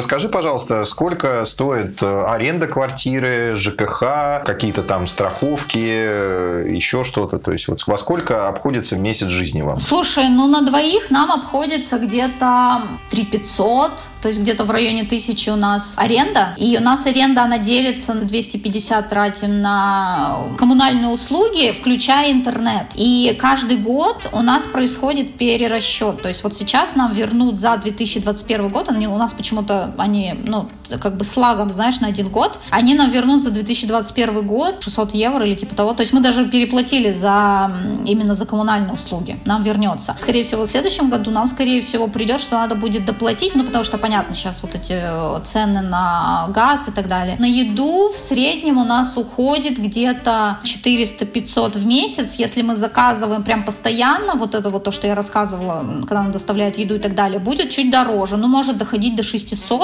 расскажи, пожалуйста, сколько стоит э, аренда квартиры, ЖКХ, какие-то там страховки, э, еще что-то? То есть вот во сколько обходится месяц жизни вам? Слушай, ну на двоих нам обходится где-то 3 500, то есть где-то в районе тысячи у нас аренда. И у нас аренда, она делится на 250 тратим на коммунальные услуги, включая интернет. И каждый год у нас происходит перерасчет. То есть вот сейчас нам вернут за 2021 год, они у нас почему-то, они, ну, как бы слагом, знаешь, на один год, они нам вернут за 2021 год 600 евро или типа того. То есть мы даже переплатили за именно за коммунальные услуги. Нам вернется. Скорее всего, в следующем году нам, скорее всего, придет, что надо будет доплатить, ну, потому что, понятно, сейчас вот эти э, цены на газ и так далее. На еду в среднем у нас уходит где-то 400-500 в месяц, если мы заказываем прям постоянно, вот это вот то, что я рассказывала, когда нам доставляют еду и так далее, будет чуть дороже, ну, может доходить до 600,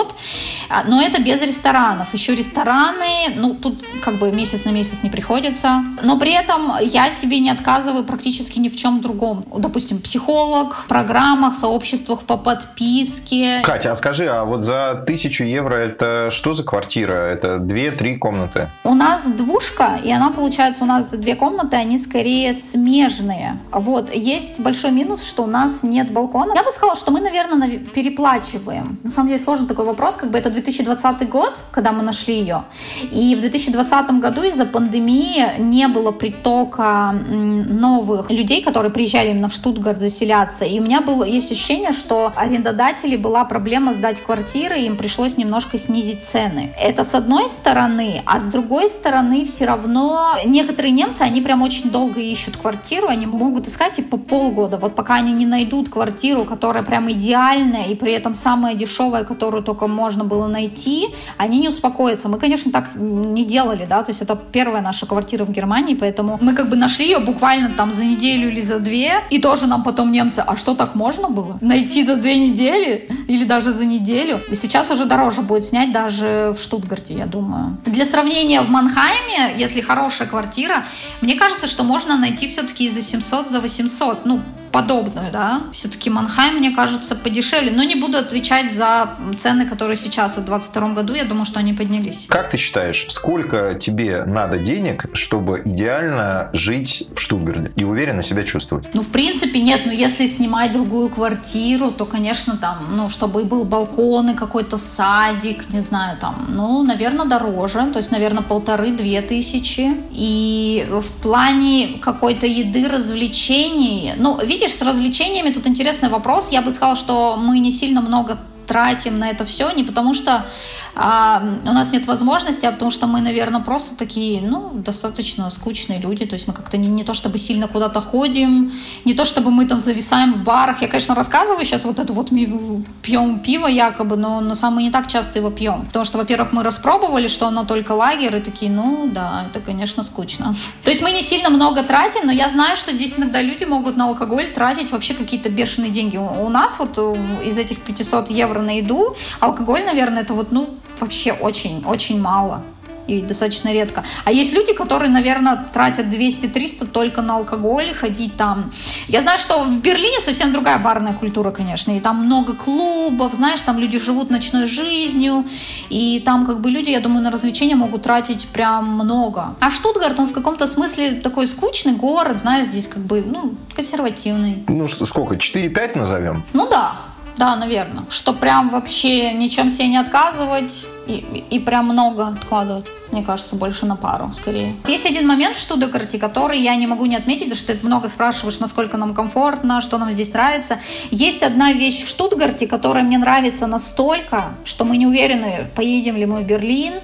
а, но это без ресторанов. Еще рестораны, ну, тут как бы месяц на месяц не приходится, но при этом я себе не отказываю практически ни в чем другом. Допустим, психолог, в программах, сообществах по подписке. Катя, а скажи, а вот за тысячу евро это что за квартира? Это две-три комнаты? У нас двушка, и она получается у нас две комнаты, они скорее смежные. Вот, есть большой минус, что у нас нет балкона. Я бы сказала, что мы, наверное, переплачиваем. На самом деле сложный такой вопрос, как бы это 2020 год, когда мы нашли ее. И в 2020 году из-за пандемии не было притока новых людей, которые приезжали именно в Штутгарт заселяться. И у меня было, есть ощущение, что арендодателей была проблема сдать квартиры, и им пришлось немножко снизить цены. Это с одной стороны, а с другой стороны все равно некоторые немцы, они прям очень долго ищут квартиру, они могут искать типа полгода, вот пока они не найдут квартиру, которая прям идеальная и при этом самая дешевая, которую только можно было найти, они не успокоятся. Мы, конечно, так не делали, да, то есть это первая наша квартира в Германии, поэтому мы как бы нашли ее буквально там за неделю или за две, и тоже нам потом немцы, а что так можно было? Найти до две недели или даже за неделю? И сейчас уже дороже будет снять даже в Штутгарте, я думаю. Для сравнения, в Манхайме, если хорошая квартира, мне кажется, что можно найти все-таки за 700, за 800. Ну, подобную, да. Все-таки Манхайм, мне кажется, подешевле. Но не буду отвечать за цены, которые сейчас в 2022 году. Я думаю, что они поднялись. Как ты считаешь, сколько тебе надо денег, чтобы идеально жить в Штутгарде и уверенно себя чувствовать? Ну, в принципе, нет. Но если снимать другую квартиру, то, конечно, там, ну, чтобы был балкон и какой-то садик, не знаю, там, ну, наверное, дороже. То есть, наверное, полторы-две тысячи. И в плане какой-то еды, развлечений, ну, видишь, видишь, с развлечениями тут интересный вопрос. Я бы сказала, что мы не сильно много тратим на это все не потому, что а, у нас нет возможности, а потому что мы, наверное, просто такие, ну, достаточно скучные люди. То есть мы как-то не, не то чтобы сильно куда-то ходим, не то чтобы мы там зависаем в барах. Я, конечно, рассказываю сейчас вот это вот мы пьем пиво якобы, но на самом деле не так часто его пьем. Потому что, во-первых, мы распробовали, что оно только лагерь, и такие, ну да, это, конечно, скучно. То есть мы не сильно много тратим, но я знаю, что здесь иногда люди могут на алкоголь тратить вообще какие-то бешеные деньги. У нас вот из этих 500 евро на еду алкоголь, наверное, это вот, ну, вообще очень-очень мало и достаточно редко. А есть люди, которые, наверное, тратят 200-300 только на алкоголь, ходить там. Я знаю, что в Берлине совсем другая барная культура, конечно, и там много клубов, знаешь, там люди живут ночной жизнью, и там как бы люди, я думаю, на развлечения могут тратить прям много. А Штутгарт, он в каком-то смысле такой скучный город, знаешь, здесь как бы, ну, консервативный. Ну, сколько, 4-5 назовем? Ну да, да, наверное. Что прям вообще ничем себе не отказывать и, и прям много откладывать. Мне кажется, больше на пару, скорее. Есть один момент в Штутгарте, который я не могу не отметить, потому что ты много спрашиваешь, насколько нам комфортно, что нам здесь нравится. Есть одна вещь в Штутгарте, которая мне нравится настолько, что мы не уверены, поедем ли мы в Берлин,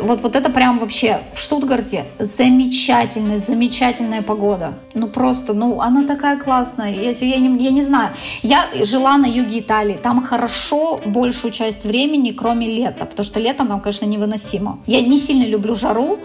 вот, вот это прям вообще в Штутгарте замечательная, замечательная погода. Ну просто, ну она такая классная. Я, я, не, я не знаю. Я жила на юге Италии. Там хорошо большую часть времени, кроме лета. Потому что летом там, конечно, невыносимо. Я не сильно люблю жару,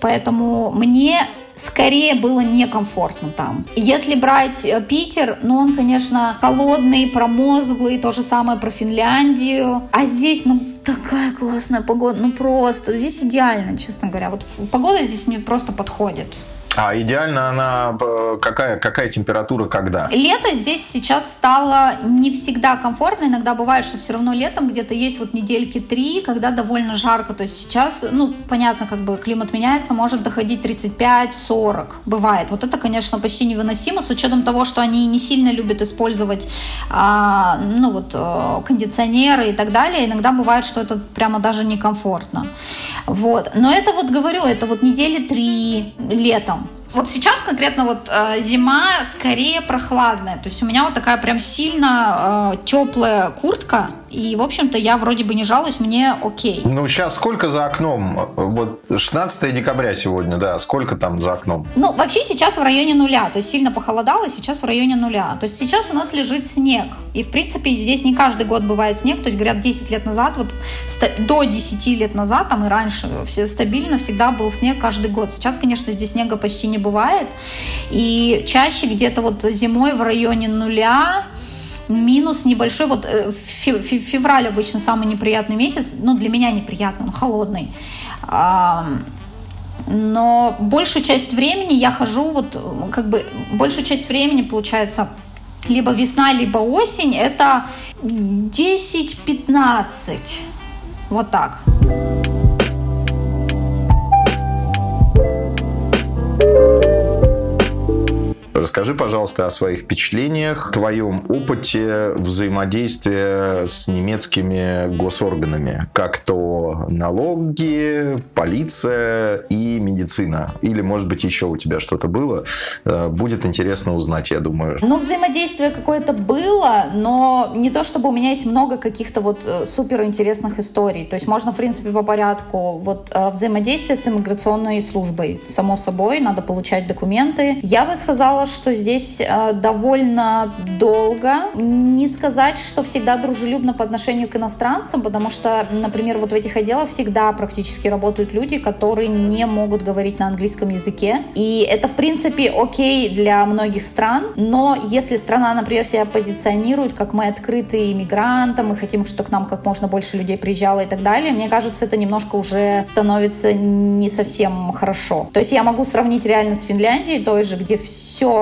поэтому мне скорее было некомфортно там. Если брать э, Питер, ну он, конечно, холодный, промозглый, то же самое про Финляндию. А здесь, ну, такая классная погода, ну просто, здесь идеально, честно говоря. Вот погода здесь мне просто подходит. А идеально она э, какая, какая температура когда? Лето здесь сейчас стало не всегда комфортно. Иногда бывает, что все равно летом где-то есть вот недельки три, когда довольно жарко. То есть сейчас, ну, понятно, как бы климат меняется, может доходить 35-40. Бывает. Вот это, конечно, почти невыносимо, с учетом того, что они не сильно любят использовать, а, ну, вот, э, кондиционеры и так далее. Иногда бывает, что это прямо даже некомфортно. Вот. Но это вот, говорю, это вот недели три летом. Вот сейчас конкретно вот э, зима скорее прохладная. То есть у меня вот такая прям сильно э, теплая куртка. И, в общем-то, я вроде бы не жалуюсь, мне окей. Ну, сейчас сколько за окном? Вот 16 декабря сегодня, да. Сколько там за окном? Ну, вообще сейчас в районе нуля. То есть сильно похолодало, сейчас в районе нуля. То есть сейчас у нас лежит снег. И, в принципе, здесь не каждый год бывает снег. То есть, говорят, 10 лет назад, вот до 10 лет назад, там и раньше, все стабильно всегда был снег каждый год. Сейчас, конечно, здесь снега почти не бывает. И чаще где-то вот зимой в районе нуля, минус небольшой. Вот э, февраль обычно самый неприятный месяц. Ну, для меня неприятный, он холодный. Но большую часть времени я хожу, вот как бы большую часть времени, получается, либо весна, либо осень, это 10-15. Вот так. Расскажи, пожалуйста, о своих впечатлениях, твоем опыте взаимодействия с немецкими госорганами, как то налоги, полиция и медицина. Или, может быть, еще у тебя что-то было. Э, будет интересно узнать, я думаю. Ну, взаимодействие какое-то было, но не то, чтобы у меня есть много каких-то вот э, супер интересных историй. То есть можно, в принципе, по порядку. Вот э, взаимодействие с иммиграционной службой. Само собой, надо получать документы. Я бы сказала, что здесь э, довольно долго. Не сказать, что всегда дружелюбно по отношению к иностранцам, потому что, например, вот в этих отделах всегда практически работают люди, которые не могут говорить на английском языке. И это, в принципе, окей для многих стран, но если страна, например, себя позиционирует, как мы открытые иммигрантам, мы хотим, чтобы к нам как можно больше людей приезжало и так далее, мне кажется, это немножко уже становится не совсем хорошо. То есть я могу сравнить реально с Финляндией, той же, где все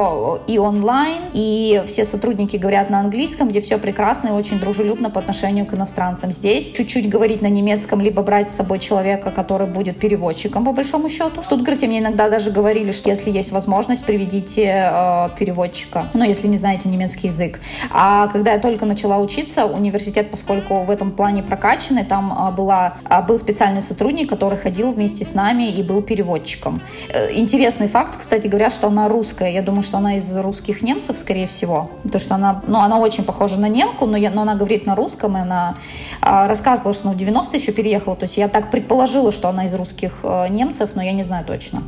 и онлайн, и все сотрудники говорят на английском, где все прекрасно и очень дружелюбно по отношению к иностранцам. Здесь чуть-чуть говорить на немецком, либо брать с собой человека, который будет переводчиком, по большому счету. В Штутгарте мне иногда даже говорили, что если есть возможность, приведите э, переводчика, ну, если не знаете немецкий язык. А когда я только начала учиться, университет, поскольку в этом плане прокачанный, там э, была, э, был специальный сотрудник, который ходил вместе с нами и был переводчиком. Э, интересный факт, кстати говоря, что она русская. Я думаю, что она из русских немцев, скорее всего, потому что она, ну, она очень похожа на немку, но, я, но она говорит на русском, и она а, рассказывала, что ну, в 90 еще переехала, то есть я так предположила, что она из русских а, немцев, но я не знаю точно.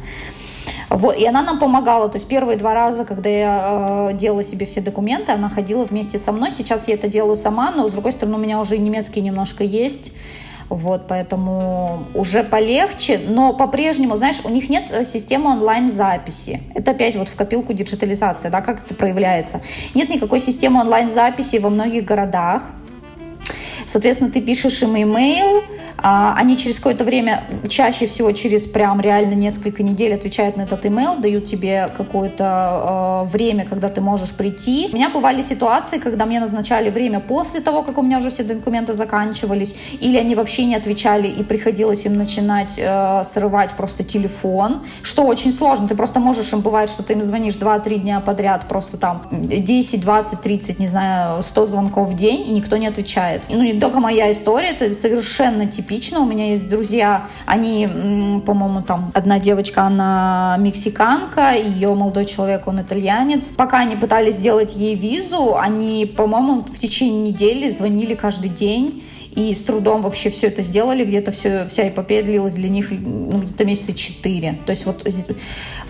Вот, и она нам помогала. То есть первые два раза, когда я э, делала себе все документы, она ходила вместе со мной. Сейчас я это делаю сама, но с другой стороны у меня уже немецкий немножко есть. Вот, поэтому уже полегче, но по-прежнему, знаешь, у них нет э, системы онлайн-записи. Это опять вот в копилку диджитализации, да, как это проявляется. Нет никакой системы онлайн-записи во многих городах. Соответственно, ты пишешь им имейл, они через какое-то время, чаще всего через прям реально несколько недель отвечают на этот имейл, дают тебе какое-то э, время, когда ты можешь прийти. У меня бывали ситуации, когда мне назначали время после того, как у меня уже все документы заканчивались, или они вообще не отвечали, и приходилось им начинать э, срывать просто телефон, что очень сложно. Ты просто можешь, им бывает, что ты им звонишь 2-3 дня подряд, просто там 10, 20, 30, не знаю, 100 звонков в день, и никто не отвечает. Ну, не только моя история, это совершенно типично типично. У меня есть друзья, они, по-моему, там одна девочка, она мексиканка, ее молодой человек, он итальянец. Пока они пытались сделать ей визу, они, по-моему, в течение недели звонили каждый день и с трудом вообще все это сделали, где-то все, вся эпопея длилась для них ну, где-то месяца четыре. То есть вот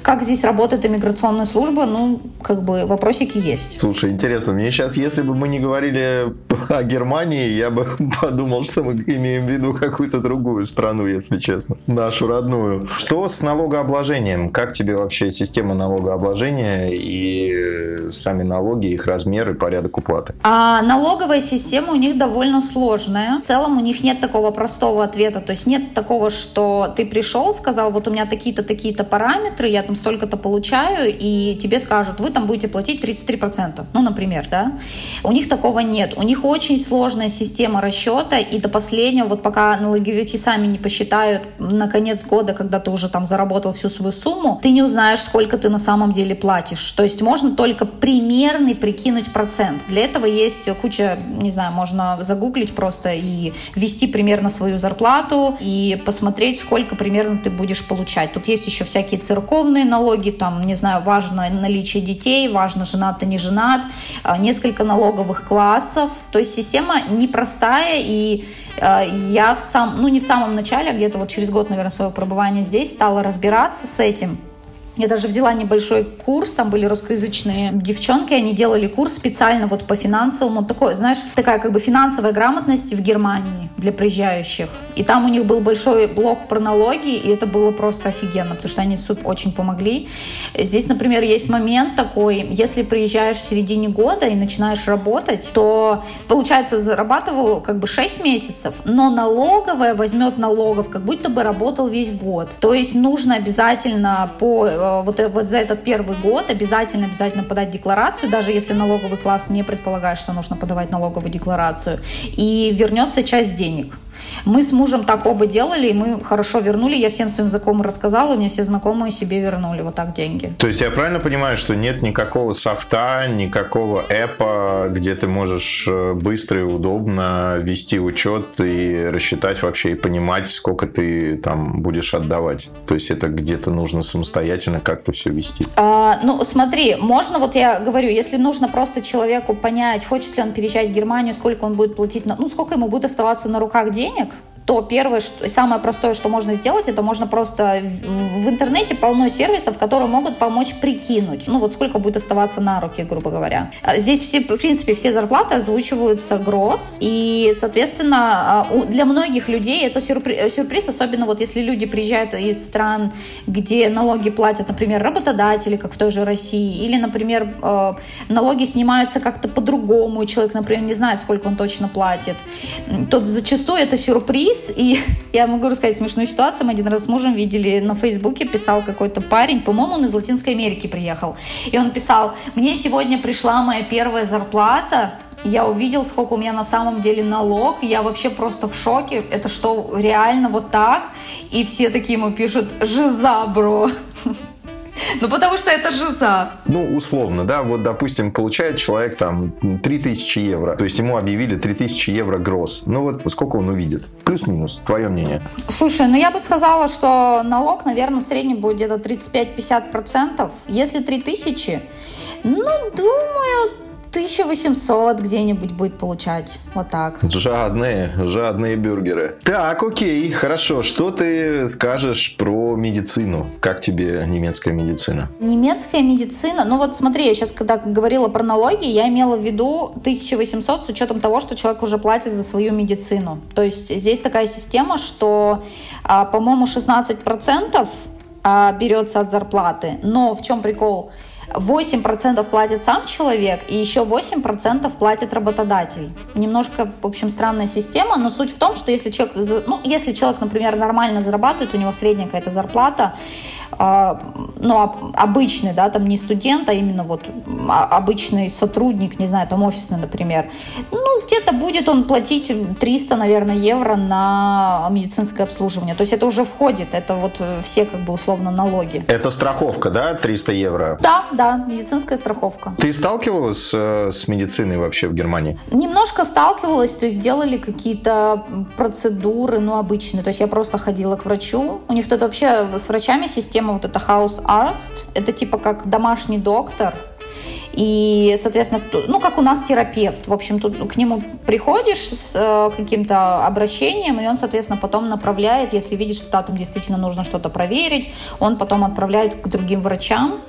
как здесь работает иммиграционная служба, ну, как бы вопросики есть. Слушай, интересно, мне сейчас, если бы мы не говорили о Германии, я бы подумал, что мы имеем в виду какую-то другую страну, если честно, нашу родную. Что с налогообложением? Как тебе вообще система налогообложения и сами налоги, их размеры, порядок уплаты? А налоговая система у них довольно сложная В целом у них нет такого простого ответа, то есть нет такого, что ты пришел, сказал, вот у меня такие-то, такие-то параметры, я там столько-то получаю, и тебе скажут, вы там будете платить 33%, ну, например, да. У них такого нет. У них очень сложная система расчета, и до последнего, вот пока налоговики сами не посчитают на конец года, когда ты уже там заработал всю свою сумму, ты не узнаешь, сколько ты на самом деле платишь. То есть можно только примерный прикинуть процент. Для этого есть куча, не знаю, можно загуглить просто и ввести примерно свою зарплату и посмотреть, сколько примерно ты будешь получать. Тут есть еще всякие церковные налоги, там, не знаю, важно наличие детей, важно женат, а не женат, а, несколько налоговых классов. То есть система непростая, и а, я в сам, ну не в самом начале, а где-то вот через год, наверное, своего пребывания здесь стала разбираться с этим. Я даже взяла небольшой курс, там были русскоязычные девчонки, они делали курс специально вот по финансовому, такой, знаешь, такая как бы финансовая грамотность в Германии для приезжающих. И там у них был большой блок про налоги, и это было просто офигенно, потому что они суп очень помогли. Здесь, например, есть момент такой, если приезжаешь в середине года и начинаешь работать, то, получается, зарабатывал как бы 6 месяцев, но налоговая возьмет налогов, как будто бы работал весь год. То есть нужно обязательно по э, вот, э, вот за этот первый год обязательно, обязательно подать декларацию, даже если налоговый класс не предполагает, что нужно подавать налоговую декларацию, и вернется часть денег. Мы с мужем так оба делали, и мы хорошо вернули. Я всем своим знакомым рассказала, и мне все знакомые себе вернули вот так деньги. То есть я правильно понимаю, что нет никакого софта, никакого эпа, где ты можешь э, быстро и удобно вести учет и рассчитать вообще и понимать, сколько ты там будешь отдавать? То есть это где-то нужно самостоятельно как-то все вести? А, ну, смотри, можно, вот я говорю, если нужно просто человеку понять, хочет ли он переезжать в Германию, сколько он будет платить, на, ну, сколько ему будет оставаться на руках денег, денег, то первое, что, самое простое, что можно сделать, это можно просто в, в интернете полно сервисов, которые могут помочь прикинуть, ну вот сколько будет оставаться на руки, грубо говоря. А здесь все, в принципе, все зарплаты озвучиваются гроз, и, соответственно, а, для многих людей это сюрприз, сюрприз, особенно вот если люди приезжают из стран, где налоги платят, например, работодатели, как в той же России, или, например, э, налоги снимаются как-то по-другому, человек, например, не знает, сколько он точно платит, то зачастую это сюрприз, кейс, и я могу рассказать смешную ситуацию. Мы один раз с мужем видели на Фейсбуке, писал какой-то парень, по-моему, он из Латинской Америки приехал. И он писал, мне сегодня пришла моя первая зарплата, я увидел, сколько у меня на самом деле налог, я вообще просто в шоке, это что, реально вот так? И все такие ему пишут, жиза, бро. Ну, потому что это жиза. Ну, условно, да. Вот, допустим, получает человек там 3000 евро. То есть ему объявили 3000 евро гроз. Ну, вот сколько он увидит? Плюс-минус. Твое мнение. Слушай, ну я бы сказала, что налог, наверное, в среднем будет где-то 35-50%. Если 3000, ну, думаю, 1800 где-нибудь будет получать. Вот так. Жадные, жадные бюргеры. Так, окей, хорошо. Что ты скажешь про медицину? Как тебе немецкая медицина? Немецкая медицина? Ну вот смотри, я сейчас когда говорила про налоги, я имела в виду 1800 с учетом того, что человек уже платит за свою медицину. То есть здесь такая система, что, а, по-моему, 16% а, берется от зарплаты. Но в чем прикол? 8% платит сам человек, и еще 8% платит работодатель. Немножко, в общем, странная система, но суть в том, что если человек, ну, если человек, например, нормально зарабатывает, у него средняя какая-то зарплата, ну, обычный, да, там не студент, а именно вот а, обычный сотрудник, не знаю, там офисный, например, ну, где-то будет он платить 300, наверное, евро на медицинское обслуживание. То есть это уже входит, это вот все как бы условно налоги. Это страховка, да, 300 евро? Да, да, медицинская страховка. Ты сталкивалась э, с медициной вообще в Германии? Немножко сталкивалась, то есть делали какие-то процедуры, ну, обычные. То есть я просто ходила к врачу. У них тут вообще с врачами система система вот эта House Arts. Это типа как домашний доктор. И, соответственно, ну, как у нас терапевт. В общем, тут к нему приходишь с э, каким-то обращением, и он, соответственно, потом направляет, если видит, что да, там действительно нужно что-то проверить, он потом отправляет к другим врачам.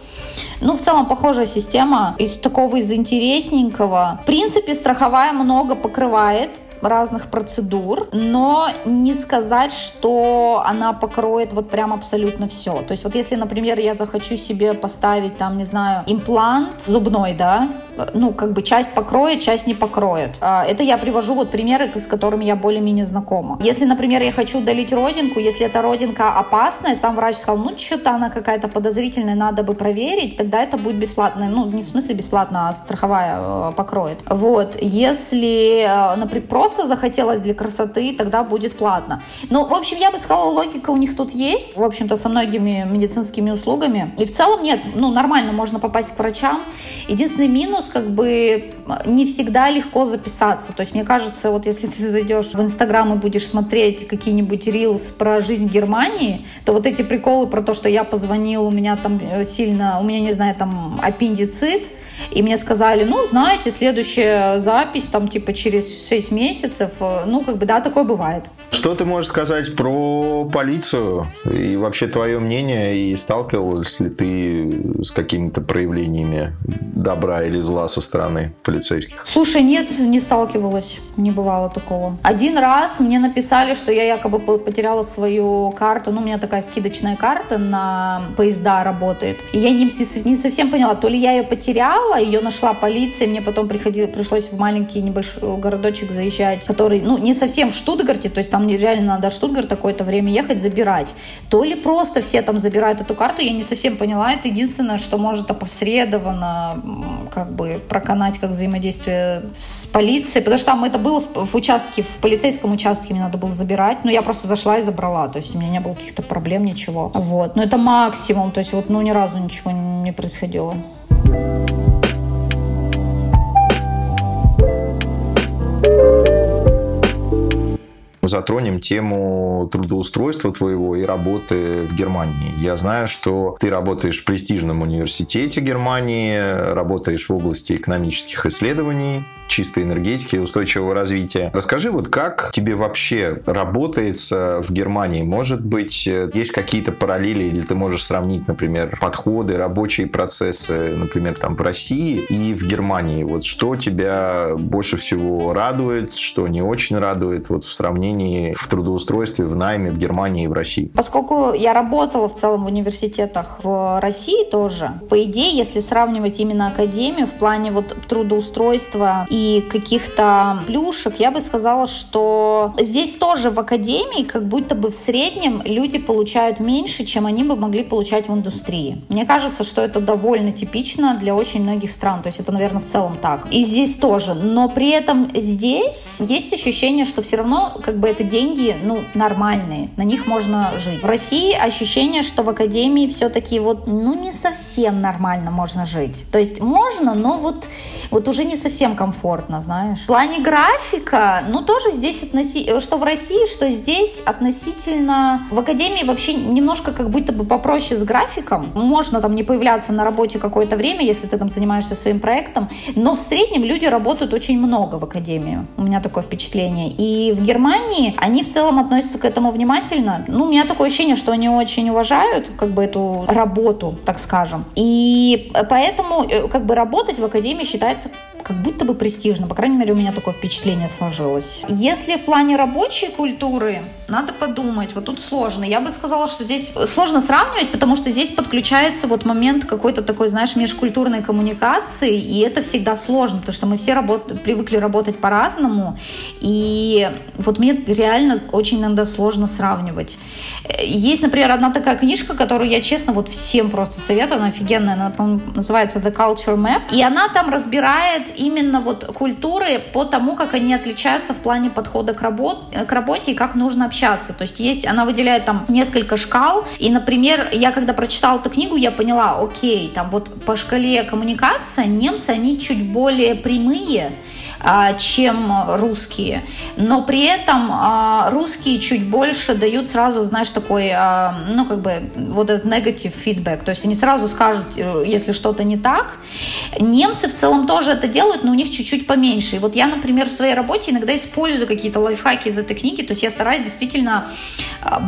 Ну, в целом, похожая система из такого, из интересненького. В принципе, страховая много покрывает, разных процедур, но не сказать, что она покроет вот прям абсолютно все. То есть вот если, например, я захочу себе поставить там, не знаю, имплант зубной, да, ну, как бы часть покроет, часть не покроет. А, это я привожу вот примеры, с которыми я более-менее знакома. Если, например, я хочу удалить родинку, если эта родинка опасная, сам врач сказал, ну, что-то она какая-то подозрительная, надо бы проверить, тогда это будет бесплатно. Ну, не в смысле бесплатно, а страховая э, покроет. Вот. Если, э, например, просто захотелось для красоты, тогда будет платно. Ну, в общем, я бы сказала, логика у них тут есть, в общем-то, со многими медицинскими услугами. И в целом нет, ну, нормально можно попасть к врачам. Единственный минус, как бы, не всегда легко записаться. То есть, мне кажется, вот если ты зайдешь в Инстаграм и будешь смотреть какие-нибудь рилс про жизнь Германии, то вот эти приколы про то, что я позвонил, у меня там э, сильно, у меня, не знаю, там аппендицит, и мне сказали, ну, знаете, следующая запись там типа через 6 месяцев, ну, как бы, да, такое бывает. Что ты можешь сказать про полицию и вообще твое мнение, и сталкивалась ли ты с какими-то проявлениями добра или зла со стороны полицейских? Слушай, нет, не сталкивалась, не бывало такого. Один раз мне написали, что я якобы потеряла свою карту, ну, у меня такая скидочная карта на поезда работает, и я не, не совсем поняла, то ли я ее потеряла, ее нашла полиция, мне потом приходило, пришлось в маленький небольшой городочек заезжать, который, ну, не совсем в Штутгарте, то есть там реально надо в Штутгарт какое-то время ехать, забирать. То ли просто все там забирают эту карту, я не совсем поняла. Это единственное, что может опосредованно как бы проканать как взаимодействие с полицией, потому что там это было в, в участке, в полицейском участке мне надо было забирать, но я просто зашла и забрала, то есть у меня не было каких-то проблем, ничего. Вот, но это максимум, то есть вот, ну, ни разу ничего не происходило. Затронем тему трудоустройства твоего и работы в Германии. Я знаю, что ты работаешь в престижном университете Германии, работаешь в области экономических исследований, чистой энергетики и устойчивого развития. Расскажи, вот как тебе вообще работается в Германии? Может быть, есть какие-то параллели, или ты можешь сравнить, например, подходы, рабочие процессы, например, там в России и в Германии? Вот что тебя больше всего радует, что не очень радует вот в сравнении в трудоустройстве, в найме в Германии и в России? Поскольку я работала в целом в университетах в России тоже, по идее, если сравнивать именно академию в плане вот трудоустройства и каких-то плюшек, я бы сказала, что здесь тоже в академии как будто бы в среднем люди получают меньше, чем они бы могли получать в индустрии. Мне кажется, что это довольно типично для очень многих стран, то есть это, наверное, в целом так. И здесь тоже. Но при этом здесь есть ощущение, что все равно как бы это деньги, ну, нормальные, на них можно жить. В России ощущение, что в академии все-таки вот, ну, не совсем нормально можно жить. То есть можно, но вот, вот уже не совсем комфортно знаешь. В плане графика, ну тоже здесь относи... что в России, что здесь относительно... В академии вообще немножко как будто бы попроще с графиком. Можно там не появляться на работе какое-то время, если ты там занимаешься своим проектом, но в среднем люди работают очень много в академии. У меня такое впечатление. И в Германии они в целом относятся к этому внимательно. Ну, у меня такое ощущение, что они очень уважают как бы эту работу, так скажем. И поэтому э, как бы работать в академии считается как будто бы престижно. По крайней мере, у меня такое впечатление сложилось. Если в плане рабочей культуры, надо подумать, вот тут сложно. Я бы сказала, что здесь сложно сравнивать, потому что здесь подключается вот момент какой-то такой, знаешь, межкультурной коммуникации, и это всегда сложно, потому что мы все работ... привыкли работать по-разному, и вот мне реально очень иногда сложно сравнивать. Есть, например, одна такая книжка, которую я, честно, вот всем просто советую, она офигенная, она, называется The Culture Map, и она там разбирает именно вот культуры по тому, как они отличаются в плане подхода к, работ, к работе и как нужно общаться. То есть есть, она выделяет там несколько шкал, и, например, я когда прочитала эту книгу, я поняла, окей, там вот по шкале коммуникация немцы, они чуть более прямые, чем русские. Но при этом а, русские чуть больше дают сразу, знаешь, такой, а, ну, как бы, вот этот negative feedback. То есть они сразу скажут, э, если что-то не так. Немцы в целом тоже это делают, но у них чуть-чуть поменьше. И вот я, например, в своей работе иногда использую какие-то лайфхаки из этой книги. То есть я стараюсь действительно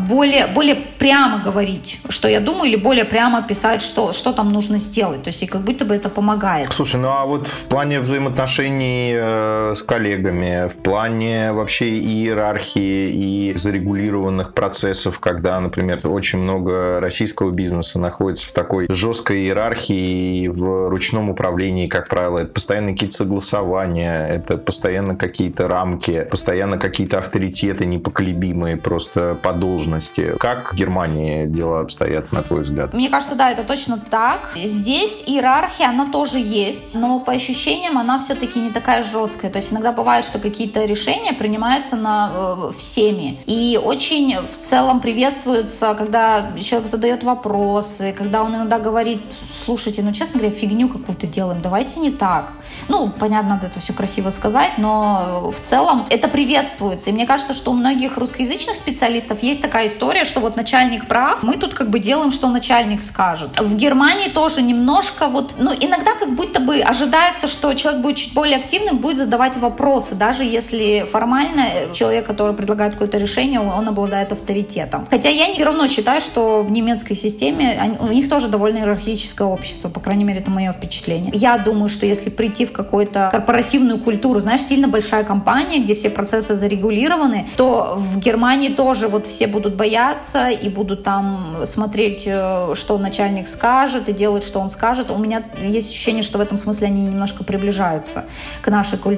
более, более прямо говорить, что я думаю, или более прямо писать, что, что там нужно сделать. То есть и как будто бы это помогает. Слушай, ну а вот в плане взаимоотношений э, с коллегами в плане вообще иерархии и зарегулированных процессов, когда, например, очень много российского бизнеса находится в такой жесткой иерархии в ручном управлении, как правило, это постоянно какие-то согласования, это постоянно какие-то рамки, постоянно какие-то авторитеты непоколебимые просто по должности. Как в Германии дела обстоят, на твой взгляд? Мне кажется, да, это точно так. Здесь иерархия, она тоже есть, но по ощущениям она все-таки не такая жесткая. То есть иногда бывает, что какие-то решения принимаются на э, всеми. И очень в целом приветствуется, когда человек задает вопросы, когда он иногда говорит, слушайте, ну, честно говоря, фигню какую-то делаем, давайте не так. Ну, понятно, надо это все красиво сказать, но в целом это приветствуется. И мне кажется, что у многих русскоязычных специалистов есть такая история, что вот начальник прав, мы тут как бы делаем, что начальник скажет. В Германии тоже немножко вот, ну, иногда как будто бы ожидается, что человек будет чуть более активным, будет задавать вопросы, даже если формально человек, который предлагает какое-то решение, он обладает авторитетом. Хотя я все равно считаю, что в немецкой системе они, у них тоже довольно иерархическое общество, по крайней мере, это мое впечатление. Я думаю, что если прийти в какую-то корпоративную культуру, знаешь, сильно большая компания, где все процессы зарегулированы, то в Германии тоже вот все будут бояться и будут там смотреть, э, что начальник скажет и делать, что он скажет. У меня есть ощущение, что в этом смысле они немножко приближаются к нашей культуре.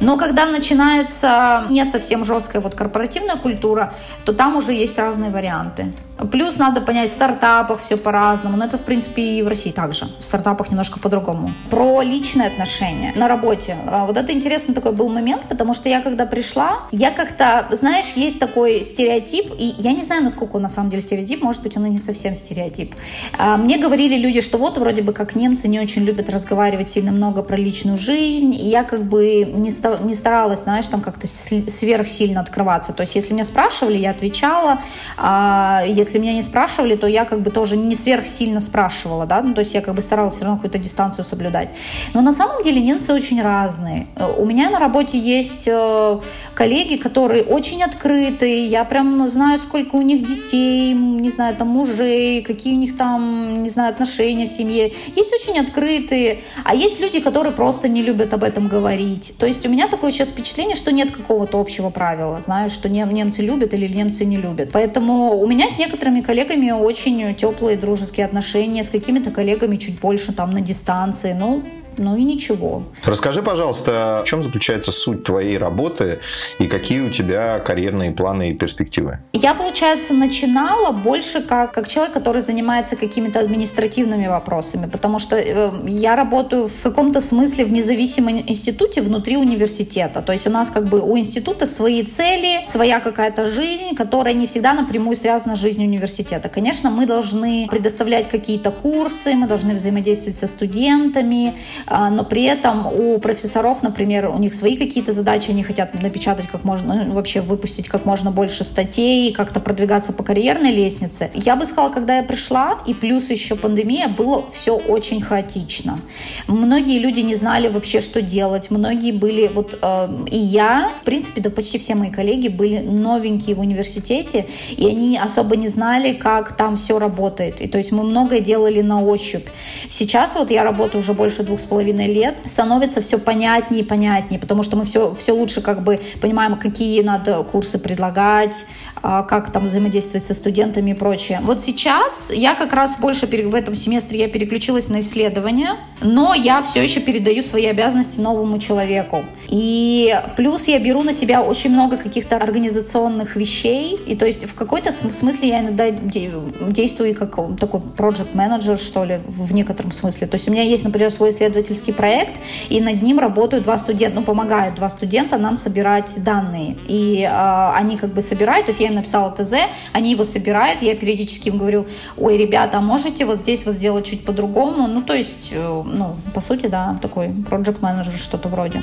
Но когда начинается не совсем жесткая вот корпоративная культура, то там уже есть разные варианты. Плюс надо понять, в стартапах все по-разному. Но это, в принципе, и в России также. В стартапах немножко по-другому. Про личные отношения на работе. А, вот это интересный такой был момент, потому что я когда пришла, я как-то, знаешь, есть такой стереотип, и я не знаю, насколько он на самом деле стереотип, может быть, он и не совсем стереотип. А, мне говорили люди, что вот вроде бы как немцы не очень любят разговаривать сильно много про личную жизнь, и я как бы не, не старалась, знаешь, там как-то сверхсильно открываться. То есть, если меня спрашивали, я отвечала, а если меня не спрашивали, то я как бы тоже не сверхсильно спрашивала, да, ну, то есть я как бы старалась все равно какую-то дистанцию соблюдать. Но на самом деле немцы очень разные. У меня на работе есть э, коллеги, которые очень открытые, я прям знаю, сколько у них детей, не знаю, там мужей, какие у них там, не знаю, отношения в семье. Есть очень открытые, а есть люди, которые просто не любят об этом говорить. То есть у меня такое сейчас впечатление, что нет какого-то общего правила, знаешь, что немцы любят или немцы не любят. Поэтому у меня с некоторыми коллегами очень теплые дружеские отношения, с какими-то коллегами чуть больше там на дистанции. Ну, ну и ничего. Расскажи, пожалуйста, в чем заключается суть твоей работы и какие у тебя карьерные планы и перспективы? Я, получается, начинала больше как, как человек, который занимается какими-то административными вопросами, потому что э, я работаю в каком-то смысле в независимом институте внутри университета. То есть у нас как бы у института свои цели, своя какая-то жизнь, которая не всегда напрямую связана с жизнью университета. Конечно, мы должны предоставлять какие-то курсы, мы должны взаимодействовать со студентами, но при этом у профессоров, например, у них свои какие-то задачи, они хотят напечатать как можно, ну, вообще выпустить как можно больше статей, как-то продвигаться по карьерной лестнице. Я бы сказала, когда я пришла, и плюс еще пандемия, было все очень хаотично. Многие люди не знали вообще, что делать, многие были, вот э, и я, в принципе, да почти все мои коллеги были новенькие в университете, и они особо не знали, как там все работает. И то есть мы многое делали на ощупь. Сейчас вот я работаю уже больше двух с половиной лет, становится все понятнее и понятнее, потому что мы все, все лучше как бы понимаем, какие надо курсы предлагать, как там взаимодействовать со студентами и прочее. Вот сейчас я как раз больше в этом семестре я переключилась на исследования, но я все еще передаю свои обязанности новому человеку. И плюс я беру на себя очень много каких-то организационных вещей, и то есть в какой-то смысле я иногда действую как такой project менеджер что ли, в некотором смысле. То есть у меня есть, например, свой исследовательский исследовательский проект, и над ним работают два студента, ну, помогают два студента нам собирать данные. И э, они как бы собирают, то есть я им написала ТЗ, они его собирают, я периодически им говорю, ой, ребята, а можете вот здесь вот сделать чуть по-другому? Ну, то есть, э, ну, по сути, да, такой project менеджер что-то вроде.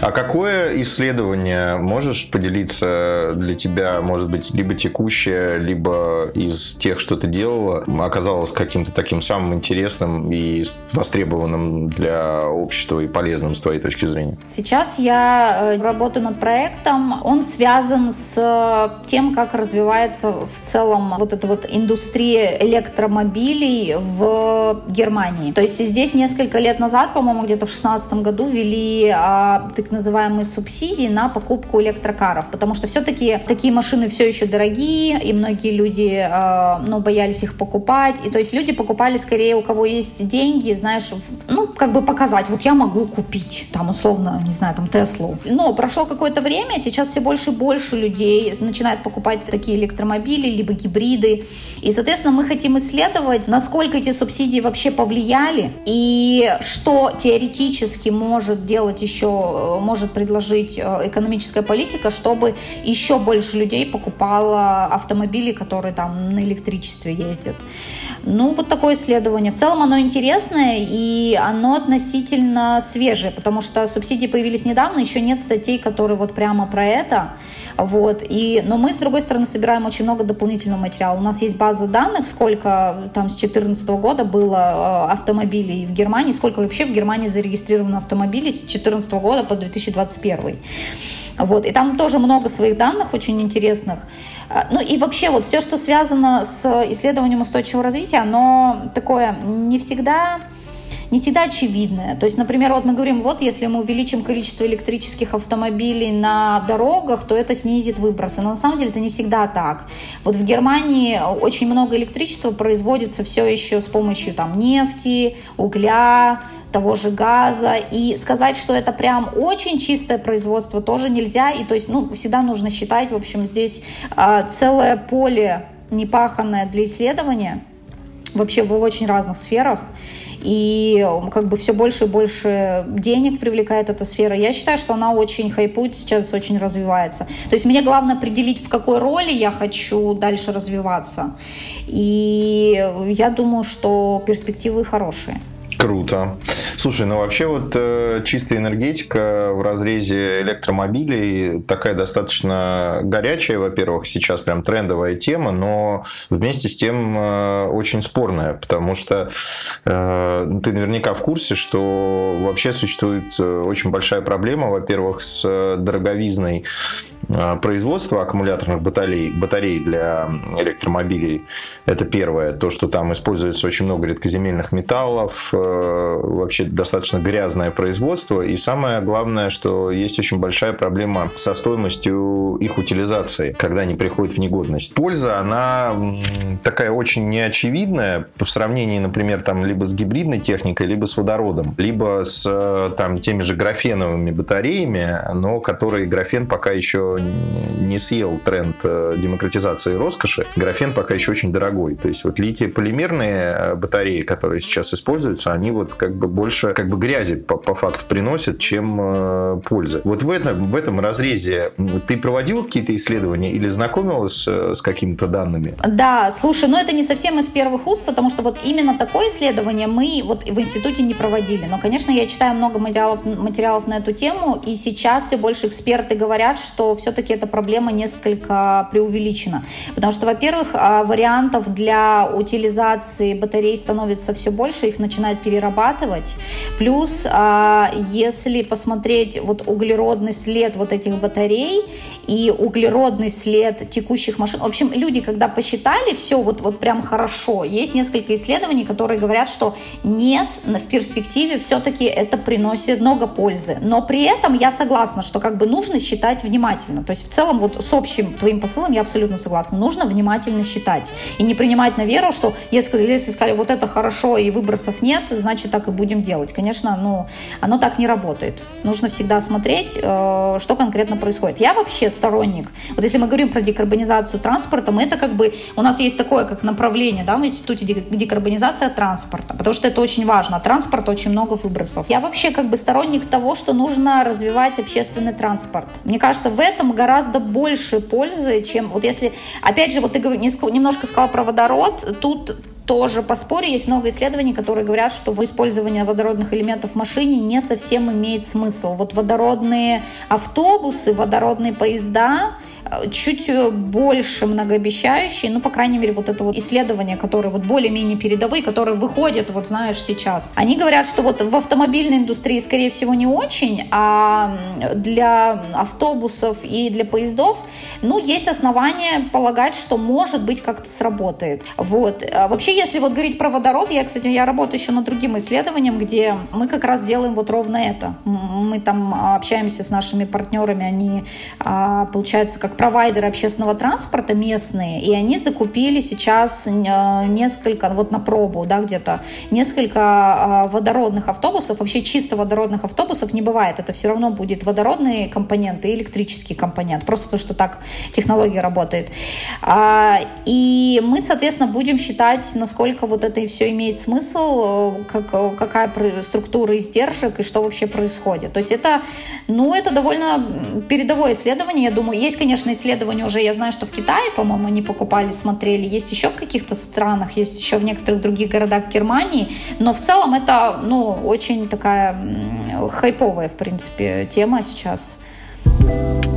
А какое исследование можешь поделиться для тебя, может быть, либо текущее, либо из тех, что ты делала, оказалось каким-то таким самым интересным и востребованным для общества и полезным с твоей точки зрения? Сейчас я э, работаю над проектом. Он связан с тем, как развивается в целом вот эта вот индустрия электромобилей в Германии. То есть здесь несколько лет назад, по-моему, где-то в 2016 году ввели а, так называемые субсидии на покупку электрокаров, потому что все-таки такие машины все еще дорогие, и многие люди а, ну, боялись их покупать. И то есть люди покупали скорее у кого есть деньги, знаешь, ну, как бы показать, вот я могу купить, там, условно, не знаю, там, Теслу. Но прошло какое-то время, сейчас все больше и больше людей начинают покупать такие электромобили, либо гибриды. И, соответственно, мы хотим исследовать, насколько эти субсидии вообще повлияли, и что теоретически может делать еще, э, может предложить э, экономическая политика, чтобы еще больше людей покупало автомобили, которые там на электричестве ездят. Ну, вот такое исследование. В целом оно интересное, и оно относительно свежее, потому что субсидии появились недавно, еще нет статей, которые вот прямо про это. Вот. И, но мы, с другой стороны, собираем очень много дополнительного материала. У нас есть база данных, сколько там с 2014 года было э, автомобилей в Германии, сколько вообще в Германии зарегистрировано автомобилей с 2014 года по 2021. Вот. И там тоже много своих данных очень интересных. Э, ну и вообще вот все, что связано с исследованием устойчивого развития, оно такое не всегда не всегда очевидное. То есть, например, вот мы говорим, вот если мы увеличим количество электрических автомобилей на дорогах, то это снизит выбросы. Но на самом деле это не всегда так. Вот в Германии очень много электричества производится все еще с помощью там нефти, угля, того же газа. И сказать, что это прям очень чистое производство, тоже нельзя. И то есть, ну, всегда нужно считать, в общем, здесь э, целое поле непаханное для исследования вообще в очень разных сферах и как бы все больше и больше денег привлекает эта сфера. Я считаю, что она очень хайпует, сейчас очень развивается. То есть мне главное определить, в какой роли я хочу дальше развиваться. И я думаю, что перспективы хорошие. Круто. Слушай, ну вообще вот э, чистая энергетика в разрезе электромобилей такая достаточно горячая, во-первых, сейчас прям трендовая тема, но вместе с тем э, очень спорная, потому что э, ты наверняка в курсе, что вообще существует э, очень большая проблема, во-первых, с дороговизной э, производства аккумуляторных батарей, батарей для электромобилей. Это первое. То, что там используется очень много редкоземельных металлов, э, вообще достаточно грязное производство. И самое главное, что есть очень большая проблема со стоимостью их утилизации, когда они приходят в негодность. Польза, она такая очень неочевидная в сравнении, например, там либо с гибридной техникой, либо с водородом, либо с там теми же графеновыми батареями, но которые графен пока еще не съел тренд э, демократизации роскоши. Графен пока еще очень дорогой. То есть вот литий-полимерные э, батареи, которые сейчас используются, они вот как бы больше как бы грязи по, по факту приносят, чем э, пользы. Вот в этом, в этом разрезе ты проводил какие-то исследования или знакомилась э, с какими-то данными? Да, слушай, но это не совсем из первых уст, потому что вот именно такое исследование мы вот в институте не проводили. Но, конечно, я читаю много материалов, материалов на эту тему, и сейчас все больше эксперты говорят, что все-таки эта проблема несколько преувеличена. Потому что, во-первых, а, вариантов для утилизации батарей становится все больше, их начинают перерабатывать. Плюс, а, если посмотреть вот углеродный след вот этих батарей и углеродный след текущих машин, в общем, люди, когда посчитали все вот, вот прям хорошо, есть несколько исследований, которые говорят, что нет, в перспективе все-таки это приносит много пользы. Но при этом я согласна, что как бы нужно считать внимательно. То есть в целом вот с общим твоим посылом я абсолютно согласна. Нужно внимательно считать и не принимать на веру, что если, если сказали вот это хорошо и выбросов нет, значит так и будем делать. Конечно, ну, оно так не работает. Нужно всегда смотреть, э, что конкретно происходит. Я вообще сторонник. Вот если мы говорим про декарбонизацию транспорта, мы это как бы, у нас есть такое как направление, да, в институте декарбонизация транспорта, потому что это очень важно. Транспорт очень много выбросов. Я вообще как бы сторонник того, что нужно развивать общественный транспорт. Мне кажется, в этом гораздо больше пользы, чем вот если, опять же, вот ты немножко сказал про водород, тут тоже поспорю, есть много исследований, которые говорят, что использование водородных элементов в машине не совсем имеет смысл. Вот водородные автобусы, водородные поезда Э, чуть э, больше многообещающие, ну, по крайней мере, вот это вот исследования, которые вот более-менее передовые, которые выходят, вот знаешь, сейчас. Они говорят, что вот в автомобильной индустрии, скорее всего, не очень, а для автобусов и для поездов, ну, есть основания полагать, что, может быть, как-то сработает. Вот. А вообще, если вот говорить про водород, я, кстати, я работаю еще над другим исследованием, где мы как раз делаем вот ровно это. Мы там общаемся с нашими партнерами, они, а, получается, как провайдеры общественного транспорта местные, и они закупили сейчас э, несколько, вот на пробу, да, где-то, несколько а, водородных автобусов, вообще чисто водородных автобусов не бывает, это все равно будет водородные компоненты и электрический компонент, просто потому что так технология работает. А, и мы, соответственно, будем считать, насколько вот это и все имеет смысл, э, как, какая структура издержек и что вообще происходит. То есть это, ну, это довольно передовое исследование, я думаю. Есть, конечно, исследования уже, я знаю, что в Китае, по-моему, они покупали, смотрели, есть еще в каких-то странах, есть еще в некоторых других городах Германии, но в целом это, ну, очень такая хайповая, в принципе, тема сейчас. thank you